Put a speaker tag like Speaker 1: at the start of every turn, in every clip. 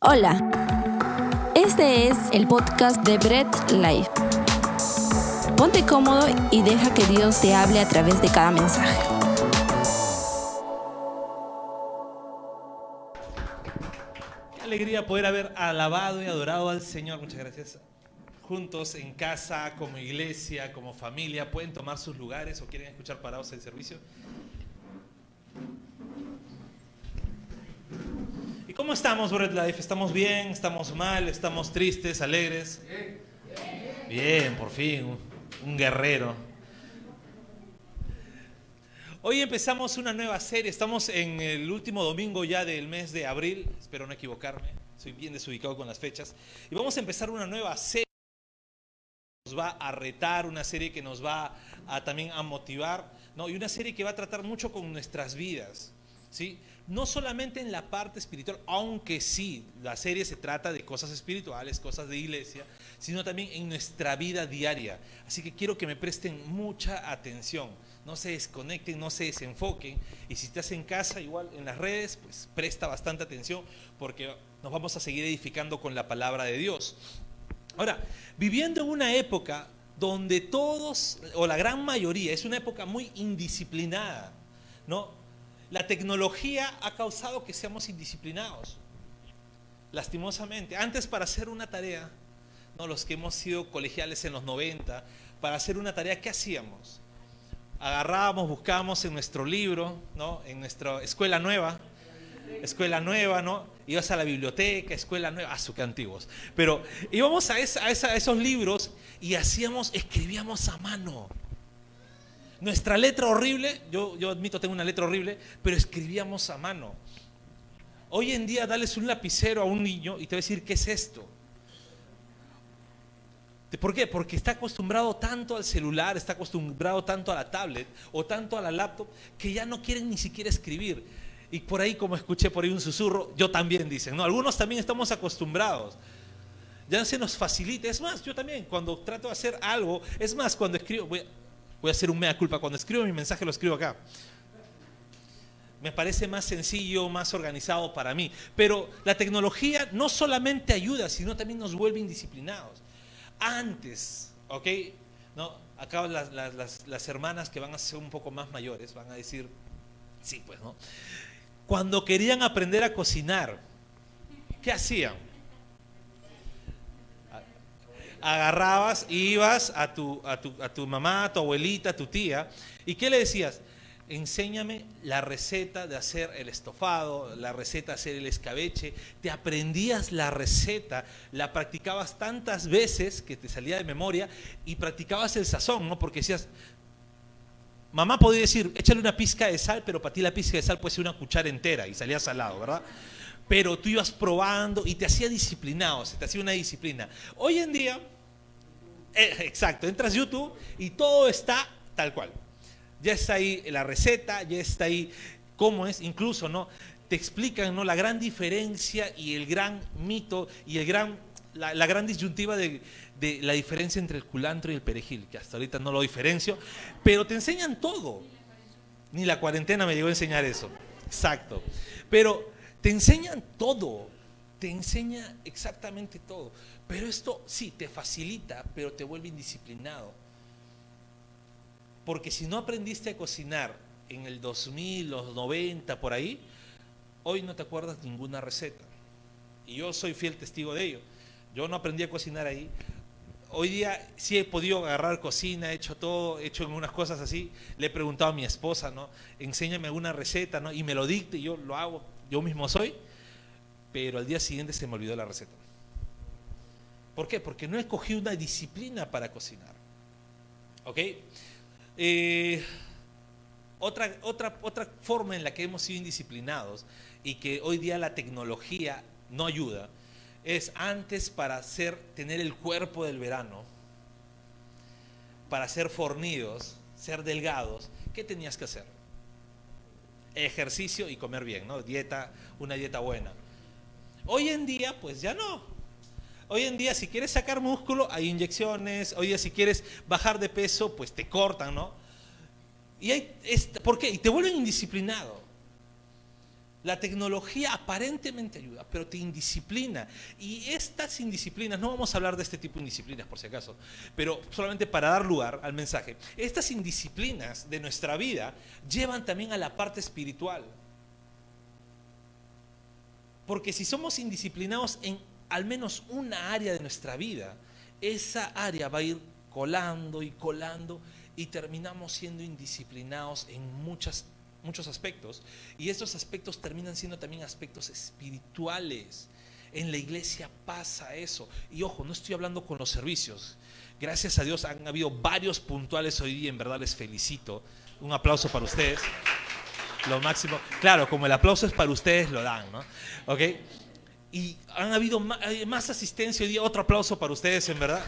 Speaker 1: Hola, este es el podcast de Bread Life. Ponte cómodo y deja que Dios te hable a través de cada mensaje.
Speaker 2: Qué alegría poder haber alabado y adorado al Señor. Muchas gracias. Juntos en casa, como iglesia, como familia, pueden tomar sus lugares o quieren escuchar parados el servicio. Cómo estamos, Bread Life? ¿Estamos bien? ¿Estamos mal? ¿Estamos tristes? ¿Alegres? Bien, por fin, un, guerrero. Hoy empezamos una nueva serie, estamos en el último domingo ya del mes de abril, espero no equivocarme, soy bien desubicado con las fechas, y vamos a empezar una nueva serie que nos va a retar, una serie que nos va a, también a motivar, ¿no? y una serie que va a tratar mucho con nuestras vidas, ¿sí? No solamente en la parte espiritual, aunque sí, la serie se trata de cosas espirituales, cosas de iglesia, sino también en nuestra vida diaria. Así que quiero que me presten mucha atención, no se desconecten, no se desenfoquen, y si estás en casa, igual en las redes, pues presta bastante atención, porque nos vamos a seguir edificando con la palabra de Dios. Ahora, viviendo en una época donde todos, o la gran mayoría, es una época muy indisciplinada, ¿no? La tecnología ha causado que seamos indisciplinados, lastimosamente. Antes para hacer una tarea, ¿no? los que hemos sido colegiales en los 90, para hacer una tarea, ¿qué hacíamos? Agarrábamos, buscábamos en nuestro libro, ¿no? en nuestra escuela nueva, escuela nueva, ¿no? Ibas a la biblioteca, escuela nueva, ah, su que antiguos. Pero íbamos a, a esos libros y hacíamos, escribíamos a mano. Nuestra letra horrible, yo, yo admito tengo una letra horrible, pero escribíamos a mano. Hoy en día dales un lapicero a un niño y te va a decir, ¿qué es esto? ¿Por qué? Porque está acostumbrado tanto al celular, está acostumbrado tanto a la tablet o tanto a la laptop que ya no quieren ni siquiera escribir. Y por ahí, como escuché por ahí un susurro, yo también dicen, ¿no? Algunos también estamos acostumbrados. Ya se nos facilita. Es más, yo también, cuando trato de hacer algo, es más, cuando escribo, voy, voy a hacer un mea culpa, cuando escribo mi mensaje lo escribo acá. Me parece más sencillo, más organizado para mí. Pero la tecnología no solamente ayuda, sino también nos vuelve indisciplinados. Antes, ¿ok? ¿No? Acá las, las, las hermanas que van a ser un poco más mayores van a decir, sí, pues, ¿no? Cuando querían aprender a cocinar, ¿qué hacían? Agarrabas, ibas a tu, a, tu, a tu mamá, a tu abuelita, a tu tía, ¿y qué le decías? Enséñame la receta de hacer el estofado, la receta de hacer el escabeche. Te aprendías la receta, la practicabas tantas veces que te salía de memoria y practicabas el sazón, ¿no? Porque decías, Mamá podía decir, échale una pizca de sal, pero para ti la pizca de sal puede ser una cuchara entera y salía salado, ¿verdad? Pero tú ibas probando y te hacía disciplinado, se te hacía una disciplina. Hoy en día, eh, exacto, entras YouTube y todo está tal cual. Ya está ahí la receta, ya está ahí cómo es, incluso, ¿no? Te explican, ¿no? La gran diferencia y el gran mito y el gran, la, la gran disyuntiva de, de la diferencia entre el culantro y el perejil, que hasta ahorita no lo diferencio, pero te enseñan todo. Ni la cuarentena me llegó a enseñar eso. Exacto. Pero te enseñan todo. Te enseña exactamente todo. Pero esto sí, te facilita, pero te vuelve indisciplinado. Porque si no aprendiste a cocinar en el 2000, los 90, por ahí, hoy no te acuerdas ninguna receta. Y yo soy fiel testigo de ello. Yo no aprendí a cocinar ahí, hoy día sí he podido agarrar cocina, he hecho todo, he hecho algunas cosas así. Le he preguntado a mi esposa, ¿no? Enséñame alguna receta, ¿no? Y me lo dicte y yo lo hago, yo mismo soy. Pero al día siguiente se me olvidó la receta. ¿Por qué? Porque no cogido una disciplina para cocinar. ¿Ok? Eh, otra, otra, otra forma en la que hemos sido indisciplinados y que hoy día la tecnología no ayuda es antes para ser, tener el cuerpo del verano, para ser fornidos, ser delgados, ¿qué tenías que hacer? Ejercicio y comer bien, ¿no? Dieta, una dieta buena. Hoy en día, pues ya no. Hoy en día, si quieres sacar músculo, hay inyecciones. Hoy día, si quieres bajar de peso, pues te cortan, ¿no? Y hay, ¿Por qué? Y te vuelven indisciplinado. La tecnología aparentemente ayuda, pero te indisciplina. Y estas indisciplinas, no vamos a hablar de este tipo de indisciplinas por si acaso, pero solamente para dar lugar al mensaje, estas indisciplinas de nuestra vida llevan también a la parte espiritual. Porque si somos indisciplinados en al menos una área de nuestra vida, esa área va a ir colando y colando y terminamos siendo indisciplinados en muchas, muchos aspectos. Y estos aspectos terminan siendo también aspectos espirituales. En la iglesia pasa eso. Y ojo, no estoy hablando con los servicios. Gracias a Dios han habido varios puntuales hoy día, en verdad les felicito. Un aplauso para ustedes. Lo máximo. Claro, como el aplauso es para ustedes, lo dan, ¿no? ¿Ok? Y han habido más, asistencia hoy día. Otro aplauso para ustedes, en verdad.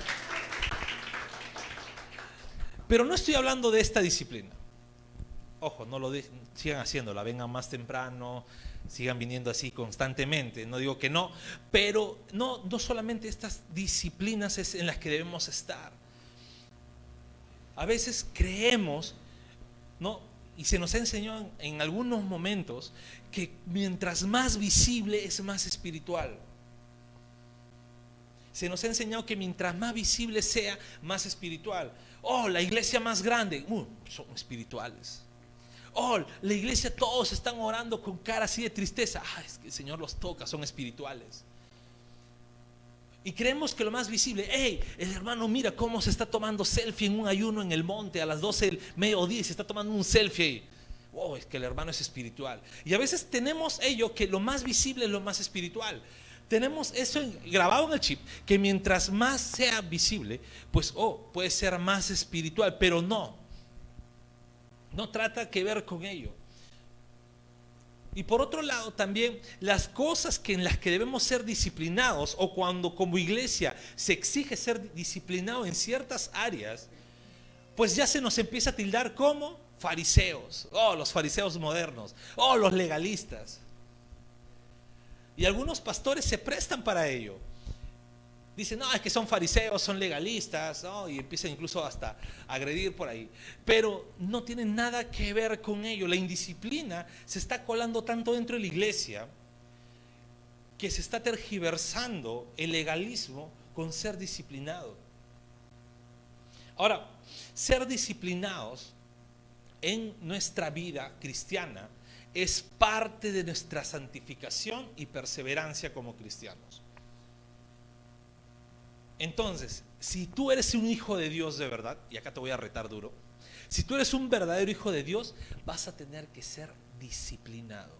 Speaker 2: Pero no estoy hablando de esta disciplina. Ojo, no lo sigan haciéndola, vengan más temprano, sigan viniendo así constantemente. No digo que no, pero no, no solamente estas disciplinas es en las que debemos estar. A veces creemos, ¿no? Y se nos ha enseñado en algunos momentos que mientras más visible es más espiritual. Se nos ha enseñado que mientras más visible sea, más espiritual. Oh, la iglesia más grande, uh, son espirituales. Oh, la iglesia todos están orando con cara así de tristeza. Ah, es que el Señor los toca, son espirituales. Y creemos que lo más visible, hey, el hermano mira cómo se está tomando selfie en un ayuno en el monte a las 12 del mediodía y se está tomando un selfie ahí. Wow, es que el hermano es espiritual. Y a veces tenemos ello que lo más visible es lo más espiritual. Tenemos eso grabado en el chip, que mientras más sea visible, pues, oh, puede ser más espiritual, pero no. No trata que ver con ello. Y por otro lado también las cosas en las que debemos ser disciplinados o cuando como iglesia se exige ser disciplinado en ciertas áreas, pues ya se nos empieza a tildar como fariseos, oh los fariseos modernos, oh los legalistas. Y algunos pastores se prestan para ello. Dicen, no, es que son fariseos, son legalistas, y empiezan incluso hasta a agredir por ahí. Pero no tienen nada que ver con ello. La indisciplina se está colando tanto dentro de la iglesia que se está tergiversando el legalismo con ser disciplinado. Ahora, ser disciplinados en nuestra vida cristiana es parte de nuestra santificación y perseverancia como cristianos. Entonces, si tú eres un hijo de Dios de verdad, y acá te voy a retar duro, si tú eres un verdadero hijo de Dios, vas a tener que ser disciplinado.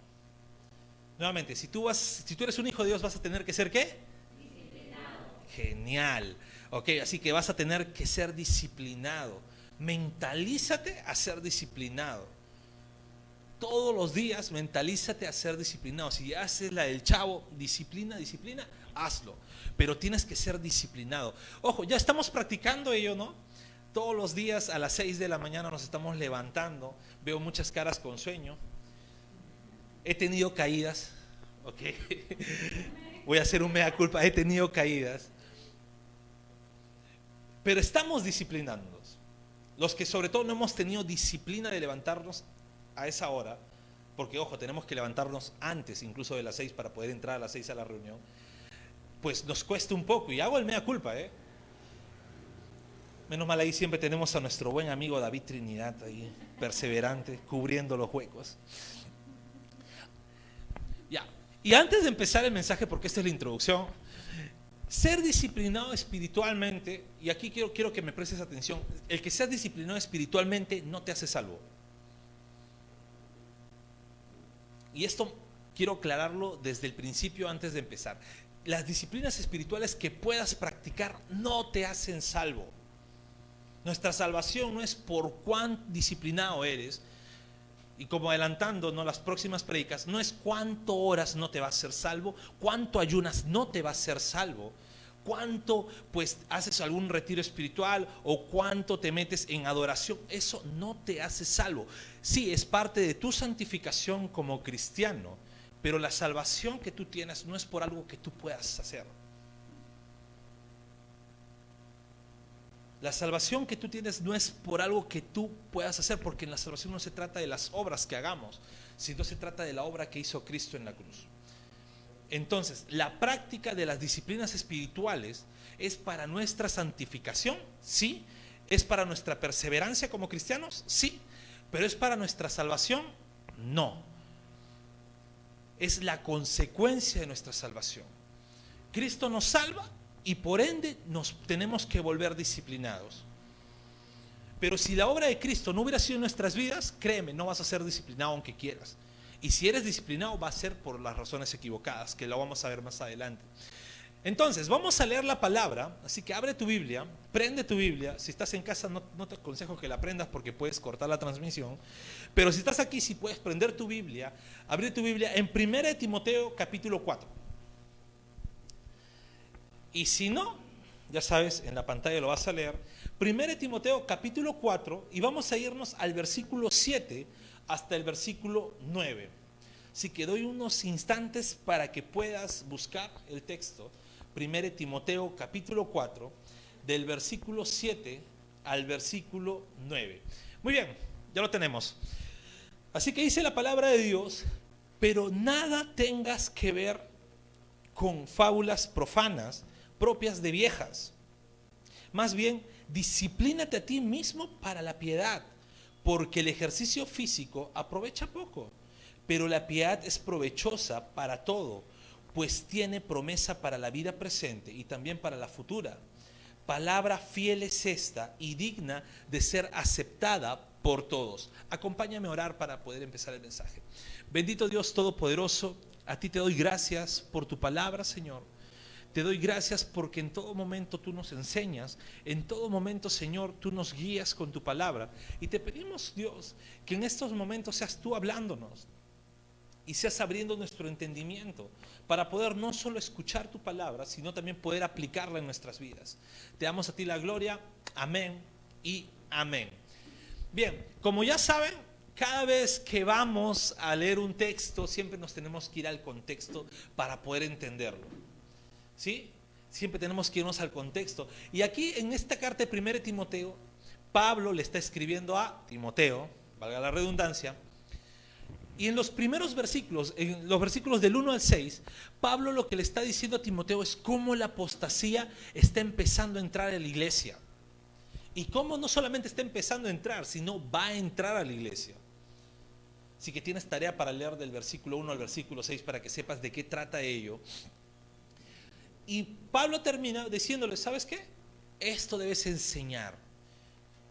Speaker 2: Nuevamente, si tú, vas, si tú eres un hijo de Dios, vas a tener que ser qué? Disciplinado. Genial. Ok, así que vas a tener que ser disciplinado. Mentalízate a ser disciplinado. Todos los días mentalízate a ser disciplinado. Si haces la del chavo, disciplina, disciplina, hazlo pero tienes que ser disciplinado. Ojo, ya estamos practicando ello, ¿no? Todos los días a las 6 de la mañana nos estamos levantando, veo muchas caras con sueño, he tenido caídas, ¿ok? Voy a hacer un mea culpa, he tenido caídas, pero estamos disciplinándonos. Los que sobre todo no hemos tenido disciplina de levantarnos a esa hora, porque ojo, tenemos que levantarnos antes incluso de las 6 para poder entrar a las 6 a la reunión pues nos cuesta un poco. Y hago el mea culpa, ¿eh? Menos mal ahí siempre tenemos a nuestro buen amigo David Trinidad ahí, perseverante, cubriendo los huecos. Ya. Y antes de empezar el mensaje, porque esta es la introducción, ser disciplinado espiritualmente, y aquí quiero, quiero que me prestes atención, el que seas disciplinado espiritualmente no te hace salvo. Y esto quiero aclararlo desde el principio antes de empezar las disciplinas espirituales que puedas practicar no te hacen salvo. Nuestra salvación no es por cuán disciplinado eres, y como adelantando ¿no? las próximas predicas, no es cuánto horas no te va a ser salvo, cuánto ayunas no te va a ser salvo, cuánto pues haces algún retiro espiritual o cuánto te metes en adoración, eso no te hace salvo. Sí, es parte de tu santificación como cristiano, pero la salvación que tú tienes no es por algo que tú puedas hacer. La salvación que tú tienes no es por algo que tú puedas hacer, porque en la salvación no se trata de las obras que hagamos, sino se trata de la obra que hizo Cristo en la cruz. Entonces, la práctica de las disciplinas espirituales es para nuestra santificación, sí, es para nuestra perseverancia como cristianos, sí, pero es para nuestra salvación, no. Es la consecuencia de nuestra salvación. Cristo nos salva y por ende nos tenemos que volver disciplinados. Pero si la obra de Cristo no hubiera sido en nuestras vidas, créeme, no vas a ser disciplinado aunque quieras. Y si eres disciplinado va a ser por las razones equivocadas, que lo vamos a ver más adelante. Entonces, vamos a leer la palabra, así que abre tu Biblia, prende tu Biblia. Si estás en casa, no, te aconsejo que la prendas porque puedes cortar la transmisión. Pero si estás aquí, si puedes prender tu Biblia, abre tu Biblia en 1 Timoteo capítulo 4. Y si no, ya sabes, en la pantalla lo vas a leer. 1 Timoteo capítulo 4 y vamos a irnos al versículo 7 hasta el versículo 9. Así que doy unos instantes para que puedas buscar el texto. 1 Timoteo capítulo 4 del versículo 7 al versículo 9. Muy bien, ya lo tenemos. Así que dice la palabra de Dios, pero nada tengas que ver con fábulas profanas propias de viejas. Más bien, disciplínate a ti mismo para la piedad, porque el ejercicio físico aprovecha poco, pero la piedad es provechosa para todo, pues tiene promesa para la vida presente y también para la futura. Palabra fiel es esta y digna de ser aceptada por todos. Acompáñame a orar para poder empezar el mensaje. Bendito Dios Todopoderoso, a ti te doy gracias por tu palabra, Señor. Te doy gracias porque en todo momento tú nos enseñas, en todo momento, Señor, tú nos guías con tu palabra. Y te pedimos, Dios, que en estos momentos seas tú hablándonos y seas abriendo nuestro entendimiento para poder no solo escuchar tu palabra, sino también poder aplicarla en nuestras vidas. Te damos a ti la gloria. Amén y amén. Bien, como ya saben, cada vez que vamos a leer un texto, siempre nos tenemos que ir al contexto para poder entenderlo. ¿Sí? Siempre tenemos que irnos al contexto. Y aquí en esta carta de 1 Timoteo, Pablo le está escribiendo a Timoteo, valga la redundancia, y en los primeros versículos, en los versículos del 1 al 6, Pablo lo que le está diciendo a Timoteo es cómo la apostasía está empezando a entrar a la iglesia. Y cómo no solamente está empezando a entrar, sino va a entrar a la iglesia. Así que tienes tarea para leer del versículo 1 al versículo 6 para que sepas de qué trata ello. Y Pablo termina diciéndole, ¿sabes qué? Esto debes enseñar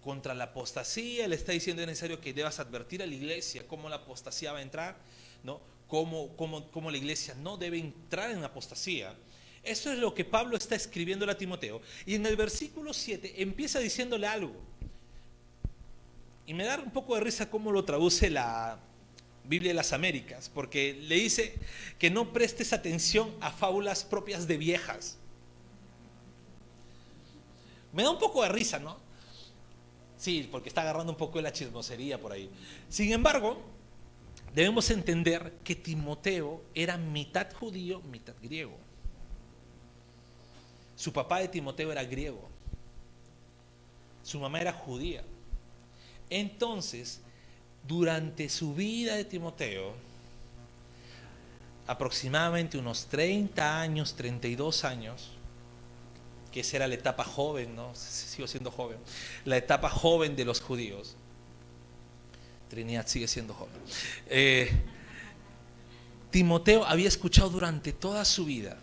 Speaker 2: contra la apostasía. Le está diciendo es necesario que debas advertir a la iglesia cómo la apostasía va a entrar, ¿no? Cómo, cómo la iglesia no debe entrar en apostasía. Eso es lo que Pablo está escribiendo a Timoteo. Y en el versículo 7 empieza diciéndole algo. Y me da un poco de risa cómo lo traduce la, Biblia de las Américas, porque le dice que no prestes atención a fábulas propias de viejas. Me da un poco de risa, ¿no? Sí, porque está agarrando un poco de la chismosería por ahí. Sin embargo, debemos entender que Timoteo era mitad judío, mitad griego. Su papá de Timoteo era griego. Su mamá era judía. Entonces, durante su vida de Timoteo, aproximadamente unos 30 años, 32 años, que esa era la etapa joven, ¿no? Sigo siendo joven. La etapa joven de los judíos. Trinidad sigue siendo joven. Eh, Timoteo había escuchado durante toda su vida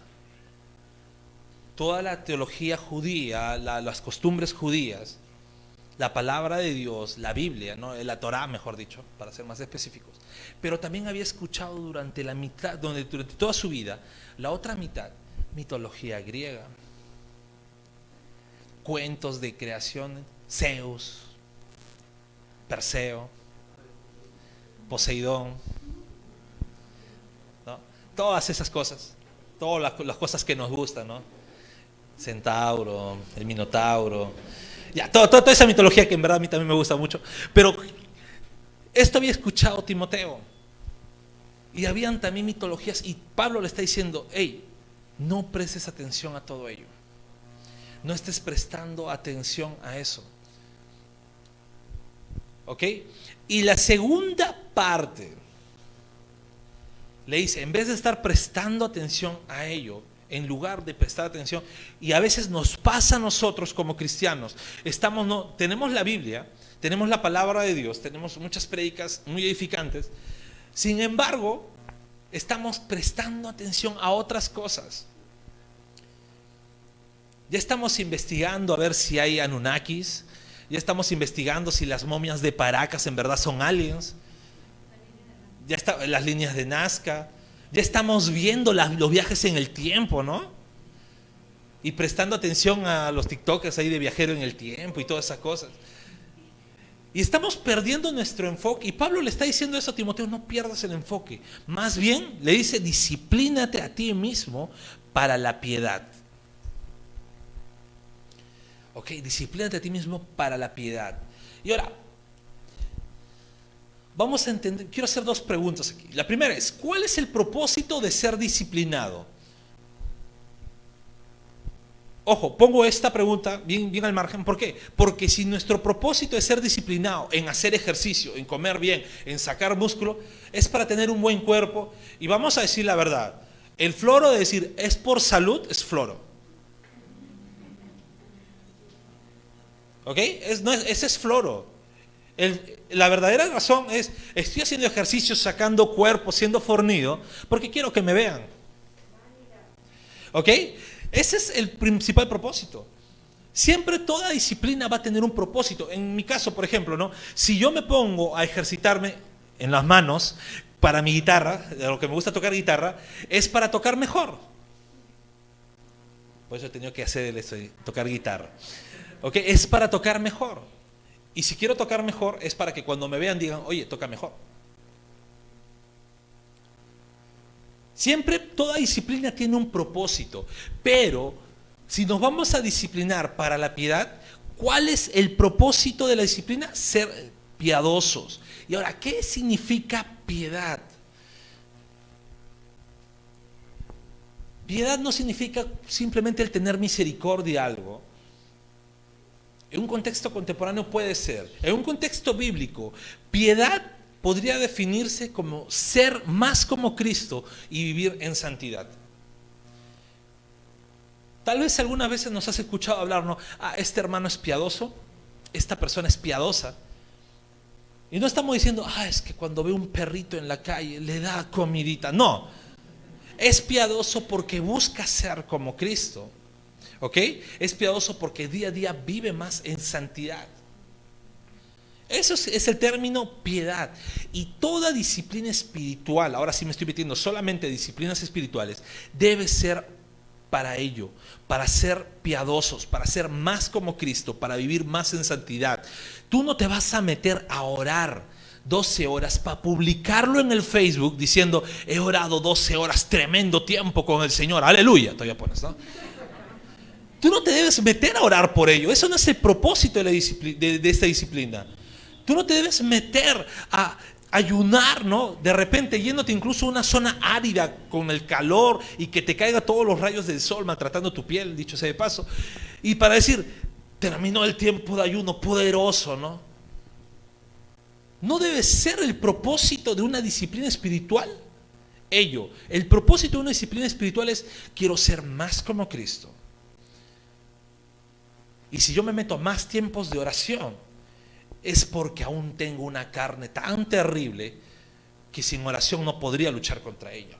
Speaker 2: toda la teología judía, las costumbres judías, la palabra de Dios, la Biblia, ¿no? la Torah, mejor dicho, para ser más específicos. Pero también había escuchado durante la mitad, durante toda su vida, la otra mitad, mitología griega, cuentos de creación, Zeus, Perseo, Poseidón, todas esas cosas, todas las, cosas que nos gustan, ¿no? Centauro, el Minotauro, ya, toda, esa mitología que en verdad a mí también me gusta mucho. Pero esto había escuchado Timoteo. Y habían también mitologías. Y Pablo le está diciendo, hey, no prestes atención a todo ello. No estés prestando atención a eso. ¿Ok? Y la segunda parte le dice, en vez de estar prestando atención a ello, en lugar de prestar atención, y a veces nos pasa a nosotros como cristianos, estamos no tenemos la Biblia, tenemos la palabra de Dios, tenemos muchas prédicas muy edificantes. Sin embargo, estamos prestando atención a otras cosas. Ya estamos investigando a ver si hay Anunnakis, ya estamos investigando si las momias de Paracas en verdad son aliens. Ya están las líneas de Nazca. Ya estamos viendo los viajes en el tiempo, ¿no? Y prestando atención a los TikTokers ahí de viajero en el tiempo y todas esas cosas. Y estamos perdiendo nuestro enfoque. Y Pablo le está diciendo eso a Timoteo, no pierdas el enfoque. Más bien le dice, disciplínate a ti mismo para la piedad. Ok, disciplínate a ti mismo para la piedad. Y ahora, vamos a entender, quiero hacer dos preguntas aquí. La primera es, ¿cuál es el propósito de ser disciplinado? Ojo, pongo esta pregunta bien, bien al margen. ¿Por qué? Porque si nuestro propósito es ser disciplinado en hacer ejercicio, en comer bien, en sacar músculo, es para tener un buen cuerpo. Y vamos a decir la verdad. El floro de decir es por salud es floro. ¿Ok? ese es floro. la verdadera razón es, estoy haciendo ejercicio, sacando cuerpo, siendo fornido, porque quiero que me vean. ¿Ok? Ese es el principal propósito. Siempre toda disciplina va a tener un propósito. En mi caso, por ejemplo, ¿no? si yo me pongo a ejercitarme en las manos para mi guitarra, de lo que me gusta tocar guitarra, es para tocar mejor. Por eso he tenido que hacer esto, tocar guitarra. Es para tocar mejor. Y si quiero tocar mejor, es para que cuando me vean digan, oye, toca mejor. Siempre toda disciplina tiene un propósito, pero si nos vamos a disciplinar para la piedad, ¿cuál es el propósito de la disciplina? Ser piadosos. Y ahora, ¿qué significa piedad? Piedad no significa simplemente el tener misericordia de algo. En un contexto contemporáneo puede ser. En un contexto bíblico, piedad podría definirse como ser más como Cristo y vivir en santidad. Tal vez algunas veces nos has escuchado hablar, ¿no? Ah, este hermano es piadoso, esta persona es piadosa. Y no estamos diciendo, ah, es que cuando ve un perrito en la calle le da comidita. No, es piadoso porque busca ser como Cristo. ¿Ok? Es piadoso porque día a día vive más en santidad. Eso es, el término piedad. Y toda disciplina espiritual, ahora sí me estoy metiendo solamente disciplinas espirituales, debe ser para ello, para ser piadosos, para ser más como Cristo, para vivir más en santidad. Tú no te vas a meter a orar 12 horas para publicarlo en el Facebook diciendo, he orado 12 horas, tremendo tiempo con el Señor. Aleluya, todavía pones, ¿no? Tú no te debes meter a orar por ello. Eso no es el propósito de, esta disciplina. Tú no te debes meter a ayunar, ¿no? De repente yéndote incluso a una zona árida con el calor y que te caiga todos los rayos del sol maltratando tu piel, dicho sea de paso. Y para decir, terminó el tiempo de ayuno poderoso, ¿no? No debe ser el propósito de una disciplina espiritual. Ello, el propósito de una disciplina espiritual es quiero ser más como Cristo. Y si yo me meto a más tiempos de oración, es porque aún tengo una carne tan terrible que sin oración no podría luchar contra ella.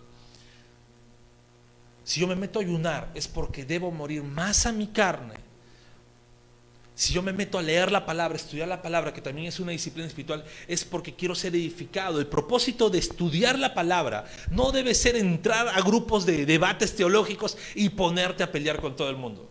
Speaker 2: Si yo me meto a ayunar, es porque debo morir más a mi carne. Si yo me meto a leer la palabra, estudiar la palabra, que también es una disciplina espiritual, es porque quiero ser edificado. El propósito de estudiar la palabra no debe ser entrar a grupos de debates teológicos y ponerte a pelear con todo el mundo.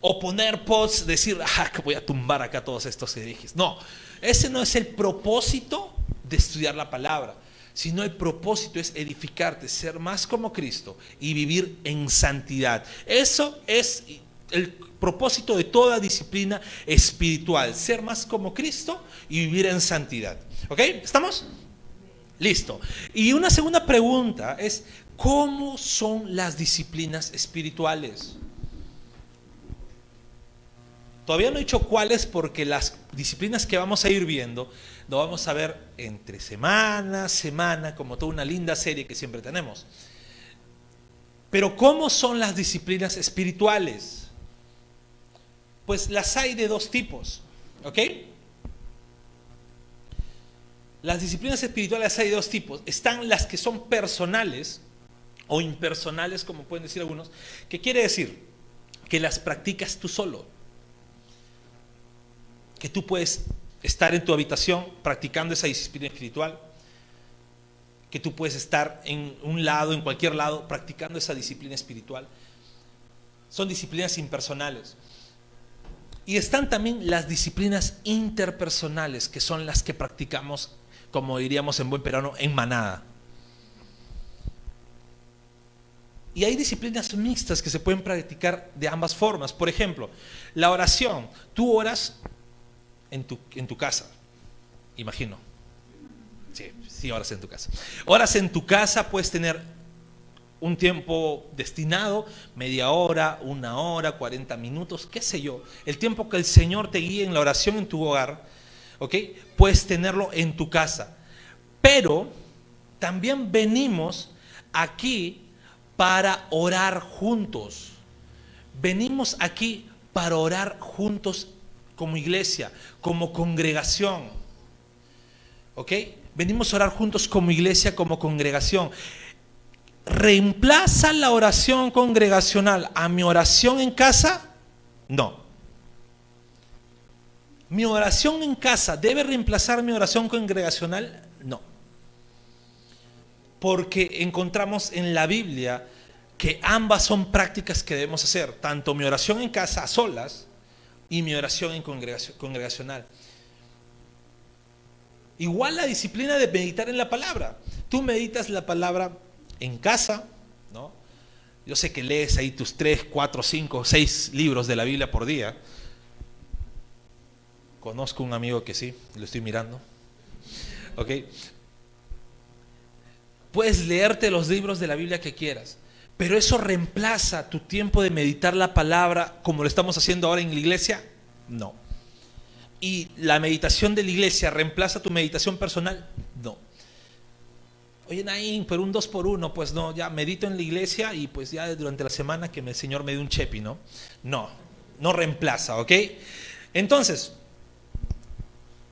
Speaker 2: O poner posts, decir, ah, que voy a tumbar acá todos estos herejes. No, ese no es el propósito de estudiar la palabra, sino el propósito es edificarte, ser más como Cristo y vivir en santidad. Eso es el propósito de toda disciplina espiritual, ser más como Cristo y vivir en santidad. ¿Ok? ¿Estamos? Listo. Y una segunda pregunta es, ¿cómo son las disciplinas espirituales? Todavía no he dicho cuáles porque las disciplinas que vamos a ir viendo lo vamos a ver entre semana, semana, como toda una linda serie que siempre tenemos. Pero ¿cómo son las disciplinas espirituales? Pues las hay de dos tipos, ¿ok? Las disciplinas espirituales hay de dos tipos. Están las que son personales o impersonales, como pueden decir algunos, que quiere decir que las practicas tú solo. Que tú puedes estar en tu habitación practicando esa disciplina espiritual. Que tú puedes estar en un lado, en cualquier lado, practicando esa disciplina espiritual. Son disciplinas impersonales. Y están también las disciplinas interpersonales, que son las que practicamos como diríamos en buen peruano, en manada. Y hay disciplinas mixtas que se pueden practicar de ambas formas. Por ejemplo, la oración. Tú oras en tu, en tu casa, imagino. Sí, sí, oras en tu casa. Oras en tu casa, puedes tener un tiempo destinado, media hora, una hora, 40 minutos, qué sé yo. El tiempo que el Señor te guíe en la oración en tu hogar ¿ok? Puedes tenerlo en tu casa. Pero también venimos aquí para orar juntos. Venimos aquí para orar juntos como iglesia, como congregación. ¿Ok? Venimos a orar juntos como iglesia, como congregación. ¿Reemplaza la oración congregacional a mi oración en casa? No. ¿Mi oración en casa debe reemplazar mi oración congregacional? No. Porque encontramos en la Biblia que ambas son prácticas que debemos hacer, tanto mi oración en casa a solas y mi oración en congregacional. Igual la disciplina de meditar en la palabra. Tú meditas la palabra en casa, ¿no? Yo sé que lees ahí tus tres, cuatro, cinco, seis libros de la Biblia por día Conozco un amigo que sí, lo estoy mirando. ¿Ok? Puedes leerte los libros de la Biblia que quieras, pero eso reemplaza tu tiempo de meditar la palabra como lo estamos haciendo ahora en la iglesia? No. ¿Y la meditación de la iglesia reemplaza tu meditación personal? No. Oye, Naín, pero un dos por uno, pues no, ya medito en la iglesia y pues ya durante la semana que el Señor me dé un chepi, ¿no? No, no reemplaza, ¿ok? Entonces,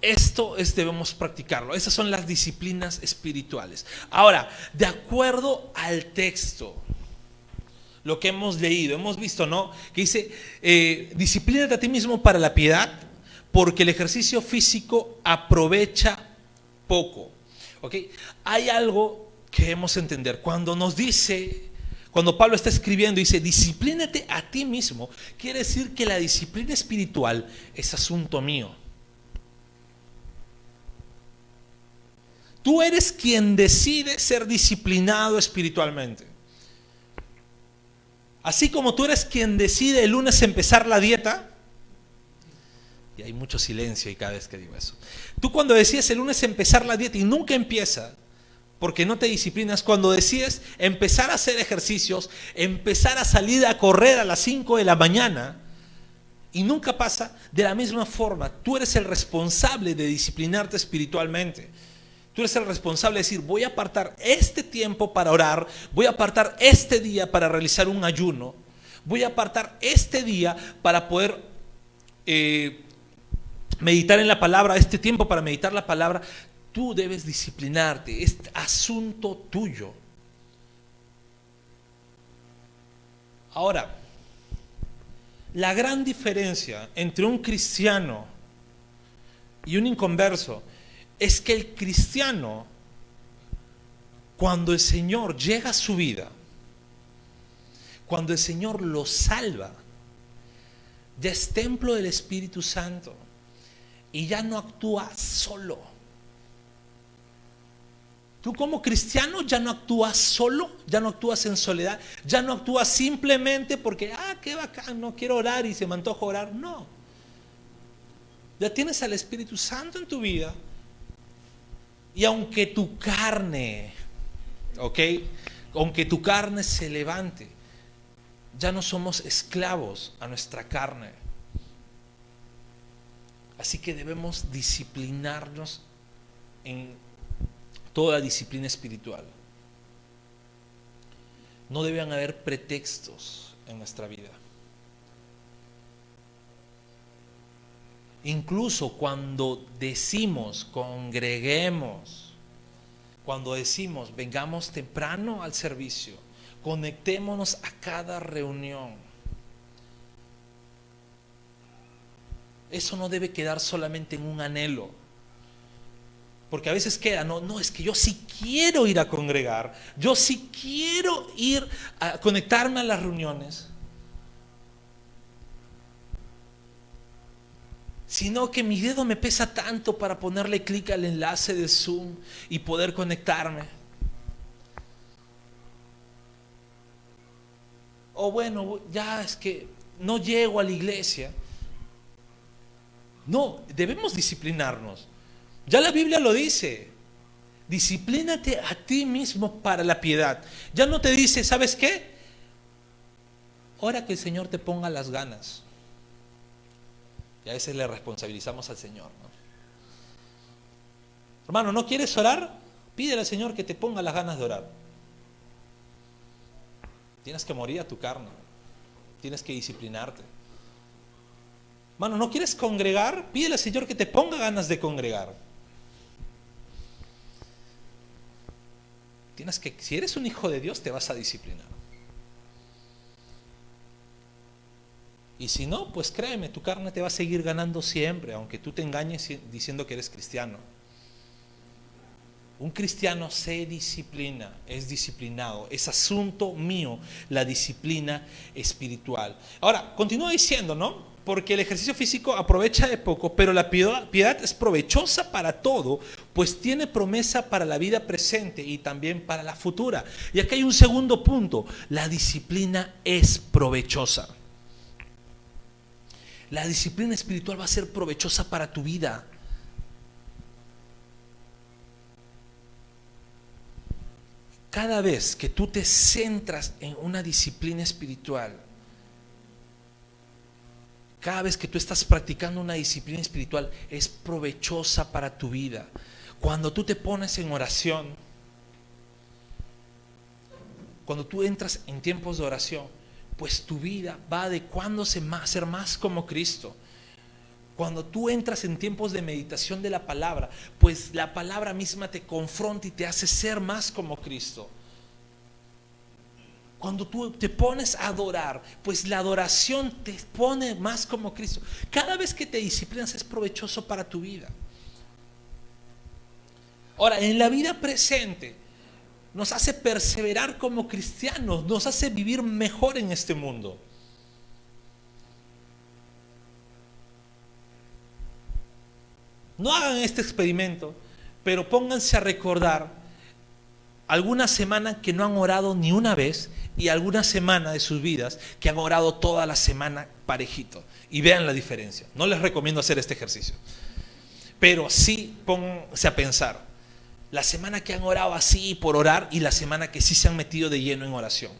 Speaker 2: esto es, debemos practicarlo. Esas son las disciplinas espirituales. Ahora, de acuerdo al texto, lo que hemos leído, hemos visto, ¿no? Que dice, eh, disciplínate a ti mismo para la piedad, porque el ejercicio físico aprovecha poco. ¿Ok? Hay algo que debemos entender. Cuando nos dice, cuando Pablo está escribiendo, dice, disciplínate a ti mismo, quiere decir que la disciplina espiritual es asunto mío. Tú eres quien decide ser disciplinado espiritualmente. Así como tú eres quien decide el lunes empezar la dieta, y hay mucho silencio y cada vez que digo eso. Tú cuando decides el lunes empezar la dieta y nunca empieza, porque no te disciplinas, cuando decides empezar a hacer ejercicios, empezar a salir a correr a las 5 de la mañana, y nunca pasa, de la misma forma, tú eres el responsable de disciplinarte espiritualmente. Tú eres el responsable de decir, voy a apartar este tiempo para orar, voy a apartar este día para realizar un ayuno, voy a apartar este día para poder eh, meditar en la palabra, este tiempo para meditar la palabra. Tú debes disciplinarte, es asunto tuyo. Ahora, la gran diferencia entre un cristiano y un inconverso es que el cristiano, cuando el Señor llega a su vida, cuando el Señor lo salva, ya es templo del Espíritu Santo y ya no actúa solo. Tú como cristiano ya no actúas solo, ya no actúas en soledad, ya no actúas simplemente porque, ah, qué bacán, no quiero orar y se me antoja orar. No. Ya tienes al Espíritu Santo en tu vida y aunque tu carne, ¿ok? Aunque tu carne se levante, ya no somos esclavos a nuestra carne. Así que debemos disciplinarnos en toda disciplina espiritual. No deben haber pretextos en nuestra vida. Incluso cuando decimos, congreguemos, cuando decimos, vengamos temprano al servicio, conectémonos a cada reunión. Eso no debe quedar solamente en un anhelo. Porque a veces queda, no, no, es que yo sí quiero ir a congregar, yo sí quiero ir a conectarme a las reuniones. Sino que mi dedo me pesa tanto para ponerle clic al enlace de Zoom y poder conectarme. O bueno, ya es que no llego a la iglesia. No, debemos disciplinarnos. Ya la Biblia lo dice. Disciplínate a ti mismo para la piedad. Ya no te dice, ¿sabes qué? Ora que el Señor te ponga las ganas. Y a veces le responsabilizamos al Señor. Hermano, ¿no quieres orar? Pídele al Señor que te ponga las ganas de orar. Tienes que morir a tu carne. Tienes que disciplinarte. Hermano, ¿no quieres congregar? Pídele al Señor que te ponga ganas de congregar. Tienes que, si eres un hijo de Dios, te vas a disciplinar. Y si no, pues créeme, tu carne te va a seguir ganando siempre, aunque tú te engañes diciendo que eres cristiano. Un cristiano se disciplina, es disciplinado. Es asunto mío la disciplina espiritual. Ahora, continúa diciendo, ¿no? porque el ejercicio físico aprovecha de poco, pero la piedad es provechosa para todo, pues tiene promesa para la vida presente y también para la futura. Y aquí hay un segundo punto, la disciplina es provechosa. La disciplina espiritual va a ser provechosa para tu vida. Cada vez que tú te centras en una disciplina espiritual, cada vez que tú estás practicando una disciplina espiritual es provechosa para tu vida. Cuando tú te pones en oración, cuando tú entras en tiempos de oración, pues tu vida va adecuándose más, ser más como Cristo. Cuando tú entras en tiempos de meditación de la palabra, pues la palabra misma te confronta y te hace ser más como Cristo. Cuando tú te pones a adorar, pues la adoración te pone más como Cristo. Cada vez que te disciplinas es provechoso para tu vida. Ahora, en la vida presente nos hace perseverar como cristianos, nos hace vivir mejor en este mundo. No hagan este experimento, pero pónganse a recordar alguna semana que no han orado ni una vez y alguna semana de sus vidas que han orado toda la semana parejito. Y vean la diferencia. No les recomiendo hacer este ejercicio. Pero sí pónganse a pensar. La semana que han orado así por orar y la semana que sí se han metido de lleno en oración.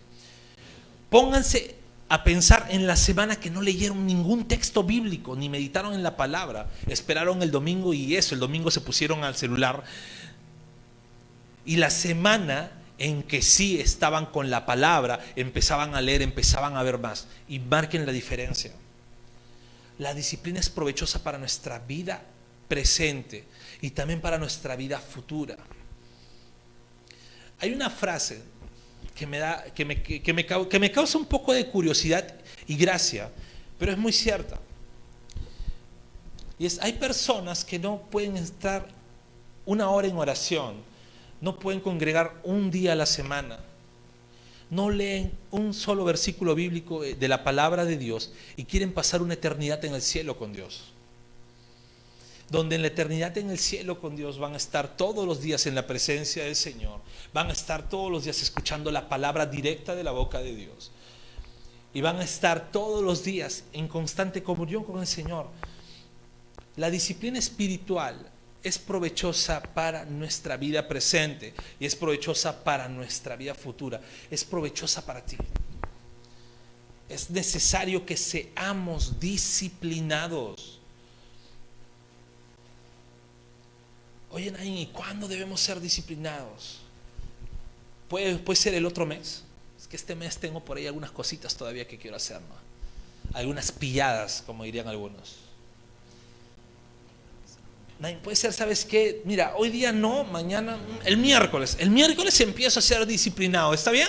Speaker 2: Pónganse a pensar en la semana que no leyeron ningún texto bíblico ni meditaron en la palabra. Esperaron el domingo y eso, el domingo se pusieron al celular. Y la semana en que sí estaban con la palabra, empezaban a leer, empezaban a ver más. Y marquen la diferencia. La disciplina es provechosa para nuestra vida presente y también para nuestra vida futura. Hay una frase que me, da, que me, que me, que me causa un poco de curiosidad y gracia, pero es muy cierta. Y es, hay personas que no pueden estar una hora en oración no pueden congregar un día a la semana, no leen un solo versículo bíblico eh, de la palabra de Dios y quieren pasar una eternidad en el cielo con Dios. Donde en la eternidad en el cielo con Dios van a estar todos los días en la presencia del Señor, van a estar todos los días escuchando la palabra directa de la boca de Dios. Y van a estar todos los días en constante comunión con el Señor. La disciplina espiritual es provechosa para nuestra vida presente y es provechosa para nuestra vida futura. Es provechosa para ti. Es necesario que seamos disciplinados. Oye, Nain, ¿y cuándo debemos ser disciplinados? ¿Puede, puede ser el otro mes. Es que este mes tengo por ahí algunas cositas todavía que quiero hacer, ¿no? Algunas pilladas, como dirían algunos. Puede ser, ¿sabes qué? Mira, hoy día no, mañana, el miércoles. El miércoles empiezo a ser disciplinado, ¿está bien?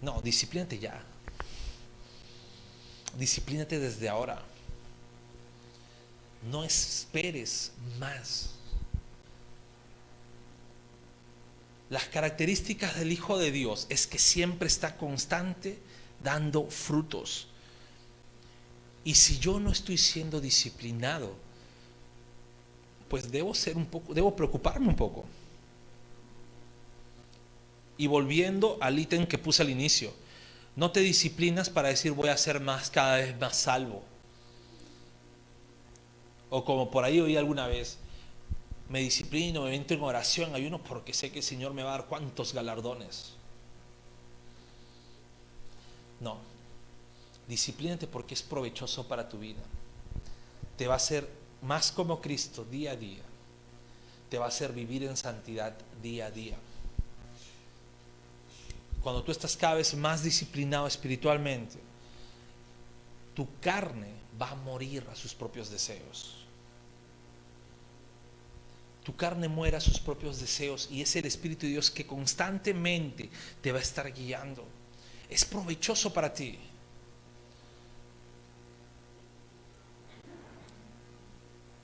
Speaker 2: No, disciplínate ya. Disciplínate desde ahora. No esperes más. Las características del Hijo de Dios es que siempre está constante dando frutos. Y si yo no estoy siendo disciplinado, pues debo ser un poco, debo preocuparme un poco. Y volviendo al ítem que puse al inicio, no te disciplinas para decir voy a ser más cada vez más salvo. O como por ahí oí alguna vez, me disciplino, me entro en oración, ayuno porque sé que el Señor me va a dar cuantos galardones. No, disciplínate porque es provechoso para tu vida. Te va a hacer más como Cristo día a día. Te va a hacer vivir en santidad día a día. Cuando tú estás cada vez más disciplinado espiritualmente, tu carne va a morir a sus propios deseos. Tu carne muere a sus propios deseos y es el Espíritu de Dios que constantemente te va a estar guiando. Es provechoso para ti.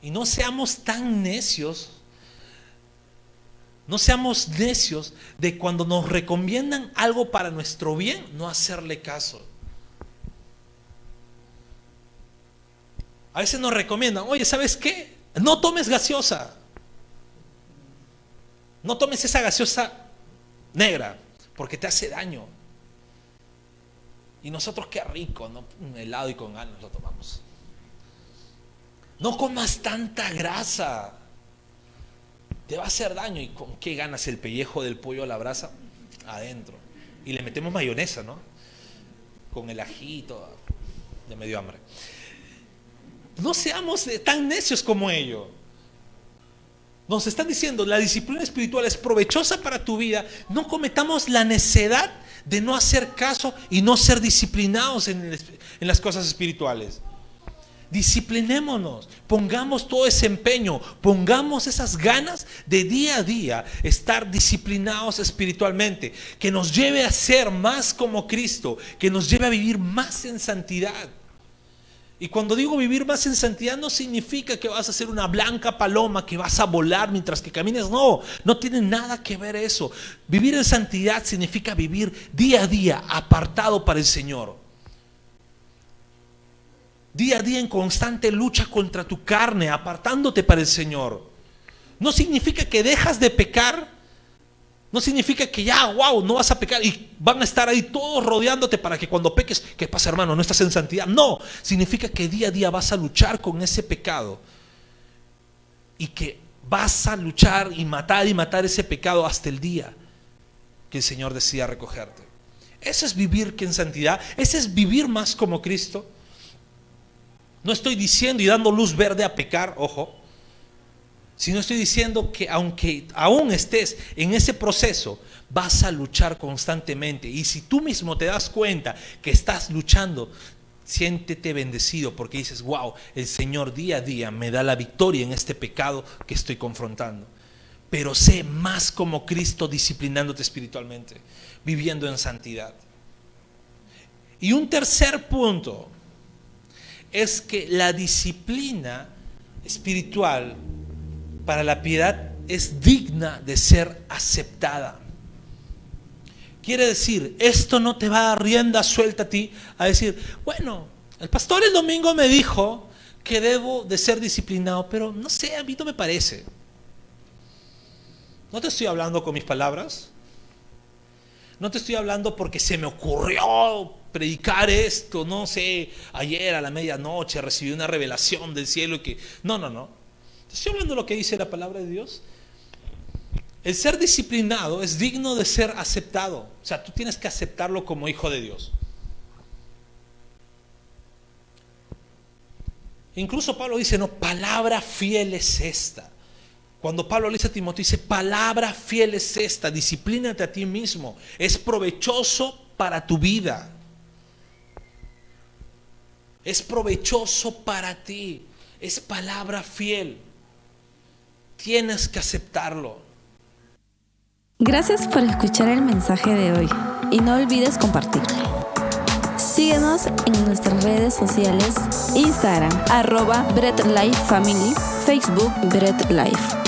Speaker 2: Y no seamos tan necios, no seamos necios de cuando nos recomiendan algo para nuestro bien, no hacerle caso. A veces nos recomiendan, oye, ¿sabes qué? No tomes gaseosa. No tomes esa gaseosa negra, porque te hace daño. Y nosotros qué rico, ¿no? Un helado y con ganas lo tomamos. No comas tanta grasa. Te va a hacer daño. ¿Y con qué ganas el pellejo del pollo a la brasa? Adentro. Y le metemos mayonesa, ¿no? Con el ajito de medio hambre. No seamos tan necios como ellos. Nos están diciendo, la disciplina espiritual es provechosa para tu vida. No cometamos la necedad de no hacer caso y no ser disciplinados en, en las cosas espirituales. Disciplinémonos, pongamos todo ese empeño, pongamos esas ganas de día a día estar disciplinados espiritualmente, que nos lleve a ser más como Cristo, que nos lleve a vivir más en santidad. Y cuando digo vivir más en santidad no significa que vas a ser una blanca paloma, que vas a volar mientras que camines. No, no tiene nada que ver eso. Vivir en santidad significa vivir día a día apartado para el Señor día a día en constante lucha contra tu carne, apartándote para el Señor. No significa que dejas de pecar, no significa que ya, wow, no vas a pecar y van a estar ahí todos rodeándote para que cuando peques, ¿qué pasa hermano? No estás en santidad. No, significa que día a día vas a luchar con ese pecado y que vas a luchar y matar y matar ese pecado hasta el día que el Señor decida recogerte. Eso es vivir que en santidad, ese es vivir más como Cristo. No estoy diciendo y dando luz verde a pecar, ojo, sino estoy diciendo que aunque aún estés en ese proceso, vas a luchar constantemente. Y si tú mismo te das cuenta que estás luchando, siéntete bendecido porque dices, wow, el Señor día a día me da la victoria en este pecado que estoy confrontando. Pero sé más como Cristo disciplinándote espiritualmente, viviendo en santidad. Y un tercer punto es que la disciplina espiritual para la piedad es digna de ser aceptada. Quiere decir, esto no te va a dar rienda suelta a ti a decir, bueno, el pastor el domingo me dijo que debo de ser disciplinado, pero no sé, a mí no me parece. No te estoy hablando con mis palabras. No te estoy hablando porque se me ocurrió predicar esto, no sé, ayer a la medianoche recibí una revelación del cielo que... No, no, no. Estoy hablando de lo que dice la palabra de Dios. El ser disciplinado es digno de ser aceptado. O sea, tú tienes que aceptarlo como hijo de Dios. Incluso Pablo dice, no, palabra fiel es esta. Cuando Pablo le dice a Timoteo, dice, palabra fiel es esta, disciplínate a ti mismo, es provechoso para tu vida. Es provechoso para ti, es palabra fiel. Tienes que aceptarlo.
Speaker 1: Gracias por escuchar el mensaje de hoy y no olvides compartirlo. Síguenos en nuestras redes sociales, Instagram, arroba Bread Life Family, Facebook Bread Life.